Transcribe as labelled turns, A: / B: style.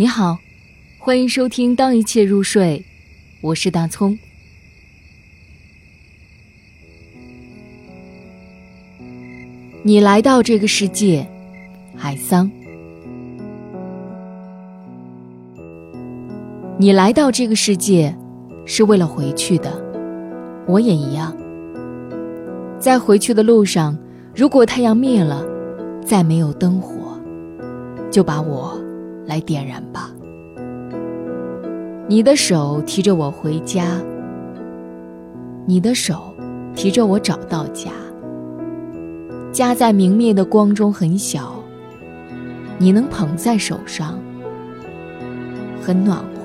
A: 你好，欢迎收听《当一切入睡》，我是大葱。你来到这个世界，海桑。你来到这个世界是为了回去的，我也一样。在回去的路上，如果太阳灭了，再没有灯火，就把我。来点燃吧，你的手提着我回家，你的手提着我找到家。家在明灭的光中很小，你能捧在手上，很暖和。